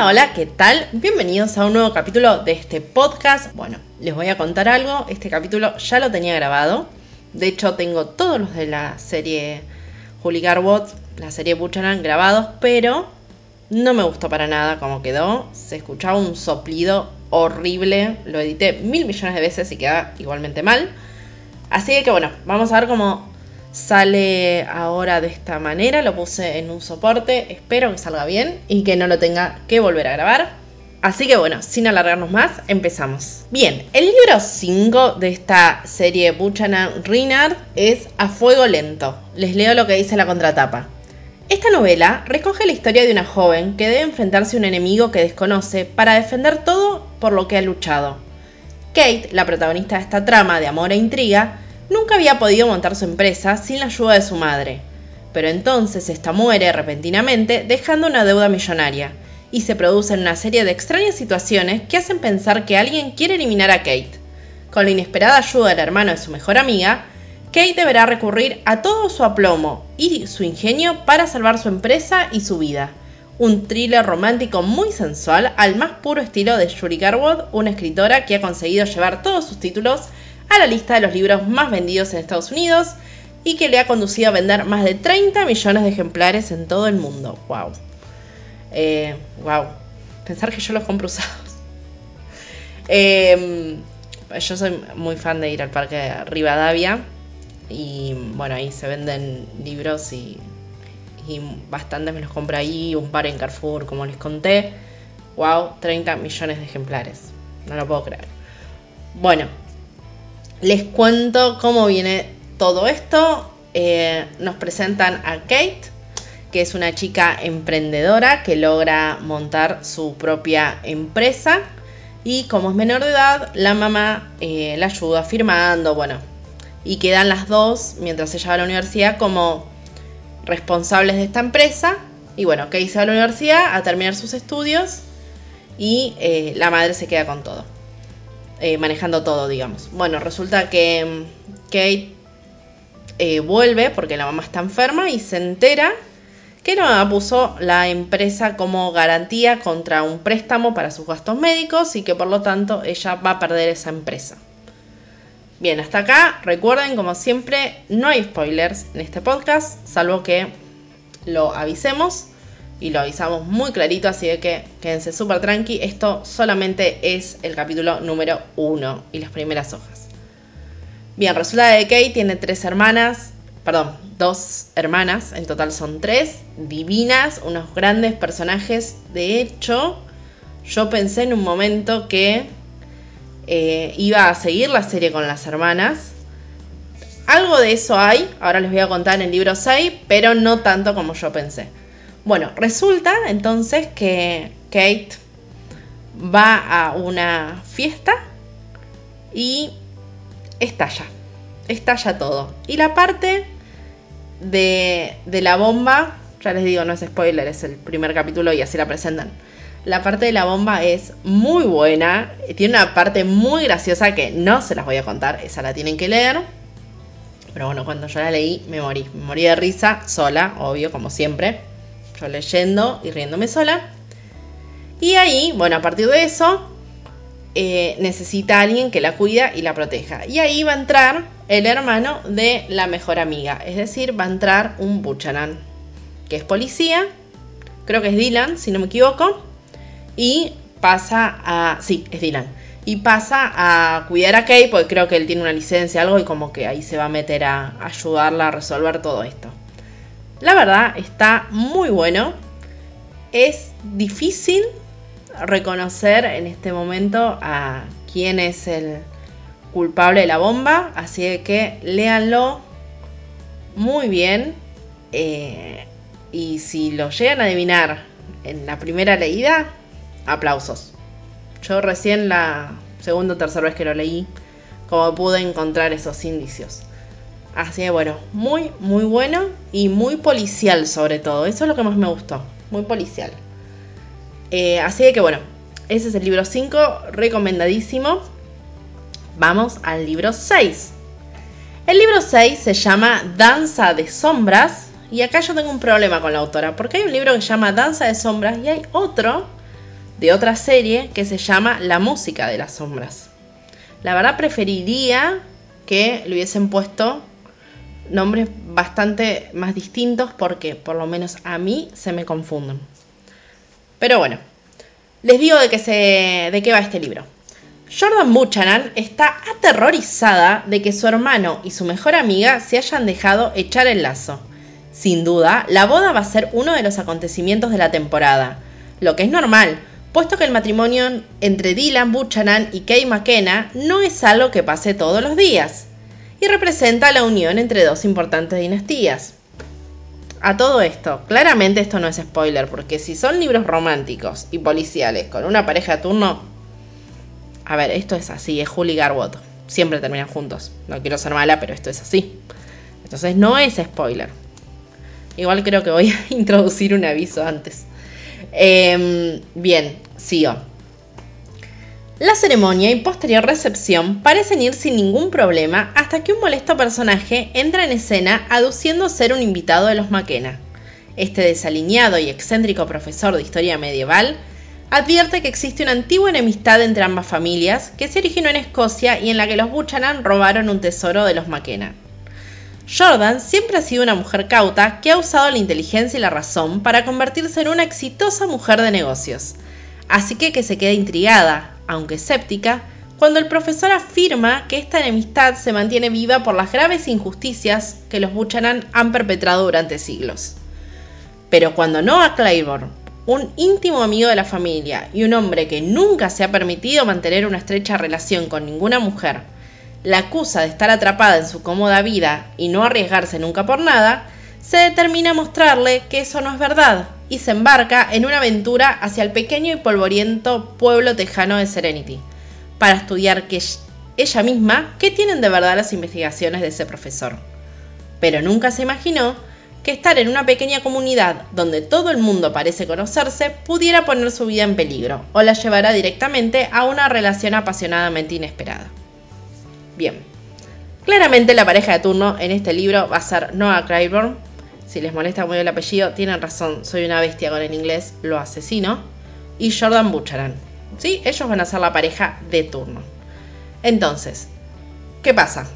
Hola, ¿qué tal? Bienvenidos a un nuevo capítulo de este podcast. Bueno, les voy a contar algo. Este capítulo ya lo tenía grabado. De hecho, tengo todos los de la serie Julie Garwood, la serie Buchanan grabados, pero no me gustó para nada cómo quedó. Se escuchaba un soplido horrible. Lo edité mil millones de veces y queda igualmente mal. Así que bueno, vamos a ver cómo sale ahora de esta manera. Lo puse en un soporte. Espero que salga bien y que no lo tenga que volver a grabar. Así que bueno, sin alargarnos más, empezamos. Bien, el libro 5 de esta serie Buchanan Rinard es A Fuego Lento. Les leo lo que dice la contratapa. Esta novela recoge la historia de una joven que debe enfrentarse a un enemigo que desconoce para defender todo por lo que ha luchado. Kate, la protagonista de esta trama de amor e intriga, nunca había podido montar su empresa sin la ayuda de su madre. Pero entonces esta muere repentinamente dejando una deuda millonaria, y se producen una serie de extrañas situaciones que hacen pensar que alguien quiere eliminar a Kate. Con la inesperada ayuda del hermano de su mejor amiga, Kate deberá recurrir a todo su aplomo y su ingenio para salvar su empresa y su vida. Un thriller romántico muy sensual al más puro estilo de Julie Garwood, una escritora que ha conseguido llevar todos sus títulos a la lista de los libros más vendidos en Estados Unidos y que le ha conducido a vender más de 30 millones de ejemplares en todo el mundo. ¡Wow! Eh, ¡Wow! Pensar que yo los compro usados. Em, yo soy muy fan de ir al parque de Rivadavia y bueno, ahí se venden libros y, y bastantes me los compro ahí, un par en Carrefour, como les conté. ¡Wow! 30 millones de ejemplares. No lo puedo creer. Bueno, les cuento cómo viene todo esto. Eh, nos presentan a Kate, que es una chica emprendedora que logra montar su propia empresa. Y como es menor de edad, la mamá eh, la ayuda firmando, bueno, y quedan las dos, mientras ella va a la universidad, como responsables de esta empresa. Y bueno, Kate se va a la universidad a terminar sus estudios y eh, la madre se queda con todo. Eh, manejando todo, digamos. Bueno, resulta que mm, Kate eh, vuelve porque la mamá está enferma y se entera que la mamá puso la empresa como garantía contra un préstamo para sus gastos médicos y que por lo tanto ella va a perder esa empresa. Bien, hasta acá, recuerden como siempre, no hay spoilers en este podcast, salvo que lo avisemos y lo avisamos muy clarito, así que quédense súper tranqui. Esto solamente es el capítulo número uno y las primeras hojas. Bien, resulta que Kate tiene tres hermanas, perdón, dos hermanas, en total son tres, divinas, unos grandes personajes. De hecho, yo pensé en un momento que eh, iba a seguir la serie con las hermanas. Algo de eso hay, ahora les voy a contar en el libro 6, pero no tanto como yo pensé. Bueno, resulta entonces que Kate va a una fiesta y estalla. Estalla todo. Y la parte de, la bomba, ya les digo, no es spoiler, es el primer capítulo y así la presentan. La parte de la bomba es muy buena, tiene una parte muy graciosa que no se las voy a contar, esa la tienen que leer. Pero bueno, cuando yo la leí me morí, me morí de risa, sola, obvio, como siempre yo leyendo y riéndome sola. Y ahí, bueno, a partir de eso, eh, necesita a alguien que la cuida y la proteja. Y ahí va a entrar el hermano de la mejor amiga, es decir, va a entrar un Buchanan, que es policía, creo que es Dylan, si no me equivoco, y pasa a... Sí, es Dylan. Y pasa a cuidar a Kay, porque creo que él tiene una licencia, algo, y como que ahí se va a meter a ayudarla a resolver todo esto. La verdad está muy bueno. Es difícil reconocer en este momento a quién es el culpable de la bomba, así que léanlo muy bien. Eh, y si lo llegan a adivinar en la primera leída, aplausos. Yo recién la segunda o tercera vez que lo leí, como pude encontrar esos indicios. Así que bueno, muy, muy bueno y muy policial sobre todo. Eso es lo que más me gustó. Muy policial. Eh, así que bueno, ese es el libro 5, recomendadísimo. Vamos al libro 6. El libro 6 se llama Danza de Sombras. Y acá yo tengo un problema con la autora, porque hay un libro que se llama Danza de Sombras y hay otro de otra serie que se llama La música de las sombras. La verdad preferiría que le hubiesen puesto nombres bastante más distintos porque por lo menos a mí se me confunden. Pero bueno, les digo de qué, se, de qué va este libro. Jordan Buchanan está aterrorizada de que su hermano y su mejor amiga se hayan dejado echar el lazo. Sin duda, la boda va a ser uno de los acontecimientos de la temporada, lo que es normal, puesto que el matrimonio entre Dylan Buchanan y Kay McKenna no es algo que pase todos los días, y representa la unión entre dos importantes dinastías. A todo esto, claramente esto no es spoiler, porque si son libros románticos y policiales con una pareja de turno, a ver, esto es así, es Julie Garwood, siempre terminan juntos, no quiero ser mala, pero esto es así. Entonces no es spoiler. Igual creo que voy a introducir un aviso antes. Em, bien, sigo. La ceremonia y posterior recepción parecen ir sin ningún problema hasta que un molesto personaje entra en escena aduciendo ser un invitado de los McKenna. Este desaliñado y excéntrico profesor de historia medieval advierte que existe una antigua enemistad entre ambas familias que se originó en Escocia y en la que los Buchanan robaron un tesoro de los McKenna. Jordan siempre ha sido una mujer cauta que ha usado la inteligencia y la razón para convertirse en una exitosa mujer de negocios. Así que que se queda intrigada, aunque escéptica, cuando el profesor afirma que esta enemistad se mantiene viva por las graves injusticias que los Buchanan han perpetrado durante siglos. Pero cuando Noah Claiborne, un íntimo amigo de la familia y un hombre que nunca se ha permitido mantener una estrecha relación con ninguna mujer, la acusa de estar atrapada en su cómoda vida y no arriesgarse nunca por nada, se determina a mostrarle que eso no es verdad y se embarca en una aventura hacia el pequeño y polvoriento pueblo tejano de Serenity, para estudiar que ella misma qué tienen de verdad las investigaciones de ese profesor. Pero nunca se imaginó que estar en una pequeña comunidad donde todo el mundo parece conocerse pudiera poner su vida en peligro o la llevará directamente a una relación apasionadamente inesperada. Bien, claramente la pareja de turno en este libro va a ser Noah Claiborne, si les molesta muy el apellido, tienen razón, soy una bestia con el inglés, lo asesino. Y Jordan Buchanan. ¿Sí? Ellos van a ser la pareja de turno. Entonces, ¿qué pasa?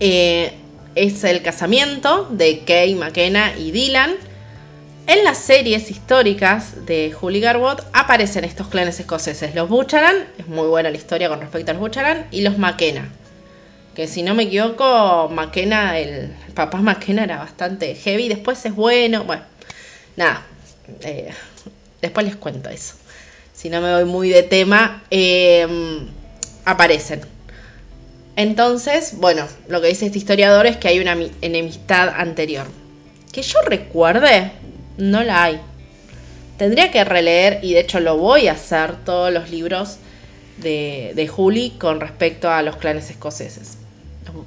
Eh, es el casamiento de Kay McKenna y Dylan. En las series históricas de Julie Garwood aparecen estos clanes escoceses. Los Buchanan, es muy buena la historia con respecto a los Buchanan, y los McKenna que si no me equivoco, McKenna, el, papá McKenna era bastante heavy, después es bueno, bueno, nada, eh, después les cuento eso. Si no me voy muy de tema, em, aparecen. Entonces, bueno, lo que dice este historiador es que hay una enemistad anterior. Que yo recuerde, no la hay. Tendría que releer, y de hecho lo voy a hacer, todos los libros de, de Julie con respecto a los clanes escoceses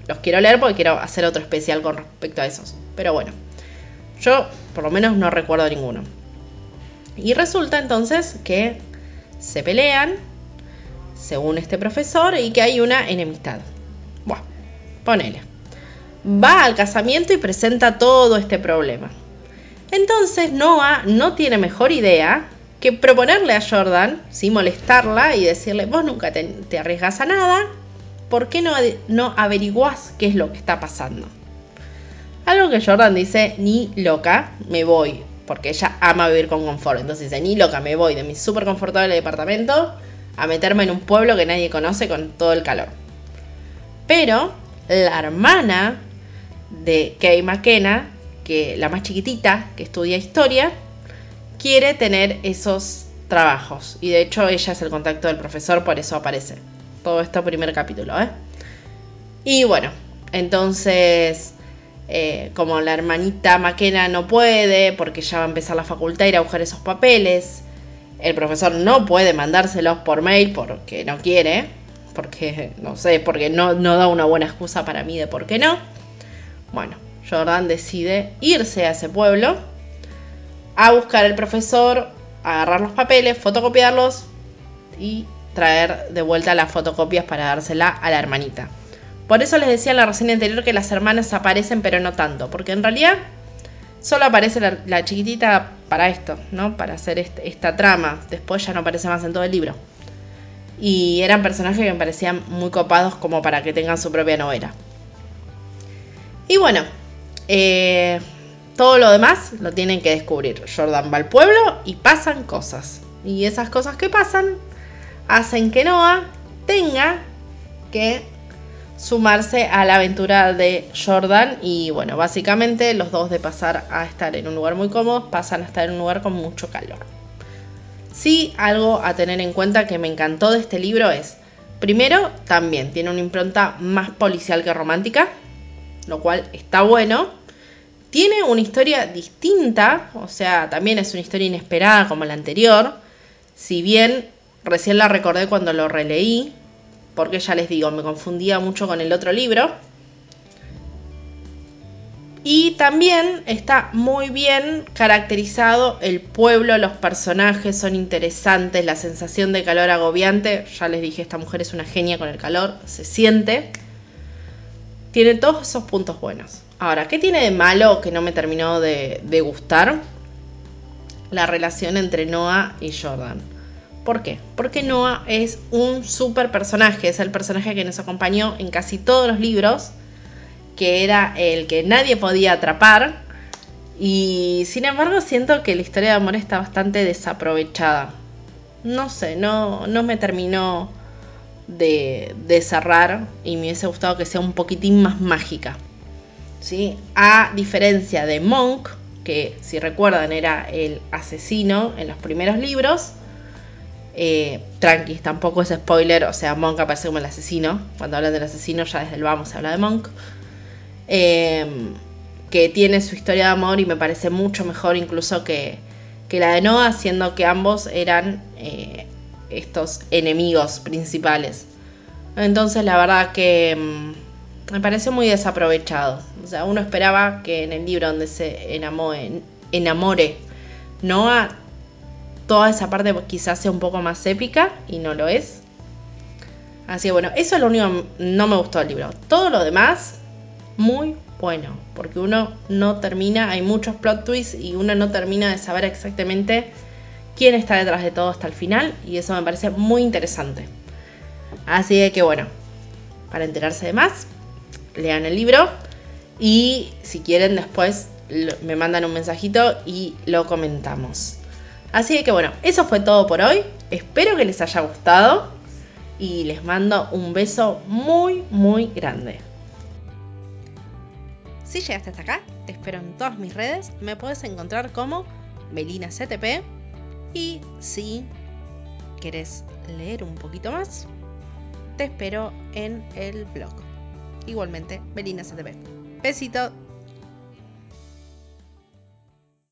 los quiero leer porque quiero hacer otro especial con respecto a esos. Pero bueno, yo por lo menos no recuerdo ninguno. Y resulta entonces que se pelean, según este profesor, y que hay una enemistad. Bueno, ponele. Va al casamiento y presenta todo este problema. Entonces Noah no tiene mejor idea que proponerle a Jordan, sin molestarla y decirle, vos nunca te, te arriesgas a nada, ¿por qué no, no averiguás qué es lo que está pasando? Algo que Jordan dice, ni loca, me voy, porque ella ama vivir con confort. Entonces dice, ni loca, me voy de mi súper confortable departamento a meterme en un pueblo que nadie conoce con todo el calor. Pero la hermana de Kay McKenna, que la más chiquitita, que estudia historia, quiere tener esos trabajos. Y de hecho ella es el contacto del profesor, por eso aparece todo este primer capítulo. ¿eh? Y bueno, entonces, eh, como la hermanita Maquena no puede, porque ya va a empezar la facultad a ir a buscar esos papeles, el profesor no puede mandárselos por mail porque no quiere, porque no sé, porque no, no da una buena excusa para mí de por qué no. Bueno, Jordan decide irse a ese pueblo a buscar al profesor, agarrar los papeles, fotocopiarlos y traer de vuelta las fotocopias para dársela a la hermanita. Por eso les decía en la reseña anterior que las hermanas aparecen pero no tanto, porque en realidad solo aparece la, chiquitita para esto, ¿no? Para hacer este, esta trama. Después ya no aparece más en todo el libro. Y eran personajes que me parecían muy copados como para que tengan su propia novela. Y bueno, eh, todo lo demás lo tienen que descubrir. Jordan va al pueblo y pasan cosas. Y esas cosas que pasan hacen que Noah tenga que sumarse a la aventura de Jordan y bueno, básicamente los dos de pasar a estar en un lugar muy cómodo pasan a estar en un lugar con mucho calor. Sí, algo a tener en cuenta que me encantó de este libro es, primero, también tiene una impronta más policial que romántica, lo cual está bueno. Tiene una historia distinta, o sea, también es una historia inesperada como la anterior, si bien recién la recordé cuando lo releí, porque ya les digo, me confundía mucho con el otro libro. Y también está muy bien caracterizado el pueblo, los personajes son interesantes, la sensación de calor agobiante, ya les dije, esta mujer es una genia con el calor, se siente. Tiene todos esos puntos buenos. Ahora, ¿qué tiene de malo que no me terminó de, de gustar? La relación entre Noah y Jordan. ¿Por qué? Porque Noah es un super personaje, es el personaje que nos acompañó en casi todos los libros, que era el que nadie podía atrapar. Y sin embargo siento que la historia de amor está bastante desaprovechada. No sé, no, no me terminó de, de cerrar y me hubiese gustado que sea un poquitín más mágica. ¿sí? A diferencia de Monk, que si recuerdan era el asesino en los primeros libros, eh, tampoco es spoiler, o sea, Monk aparece como el asesino. Cuando hablan del asesino, ya desde el vamos se habla de Monk. Em, que tiene su historia de amor y me parece mucho mejor incluso que, la de Noah, siendo que ambos eran eh, estos enemigos principales. Entonces, la verdad que em, me parece muy desaprovechado. O sea, uno esperaba que en el libro donde se enamore, enamore Noah toda esa parte quizás sea un poco más épica y no lo es. Así que bueno, eso es lo único que no me gustó del libro. Todo lo demás, muy bueno, porque uno no termina, hay muchos plot twists y uno no termina de saber exactamente quién está detrás de todo hasta el final y eso me parece muy interesante. Así que bueno, para enterarse de más, lean el libro y si quieren después me mandan un mensajito y lo comentamos. Así que bueno, eso fue todo por hoy. Espero que les haya gustado y les mando un beso muy, muy grande. Si llegaste hasta acá, te espero en todas mis redes. Me puedes encontrar como Melina CTP. Y si querés leer un poquito más, te espero en el blog. Igualmente, Melina CTP. Besito.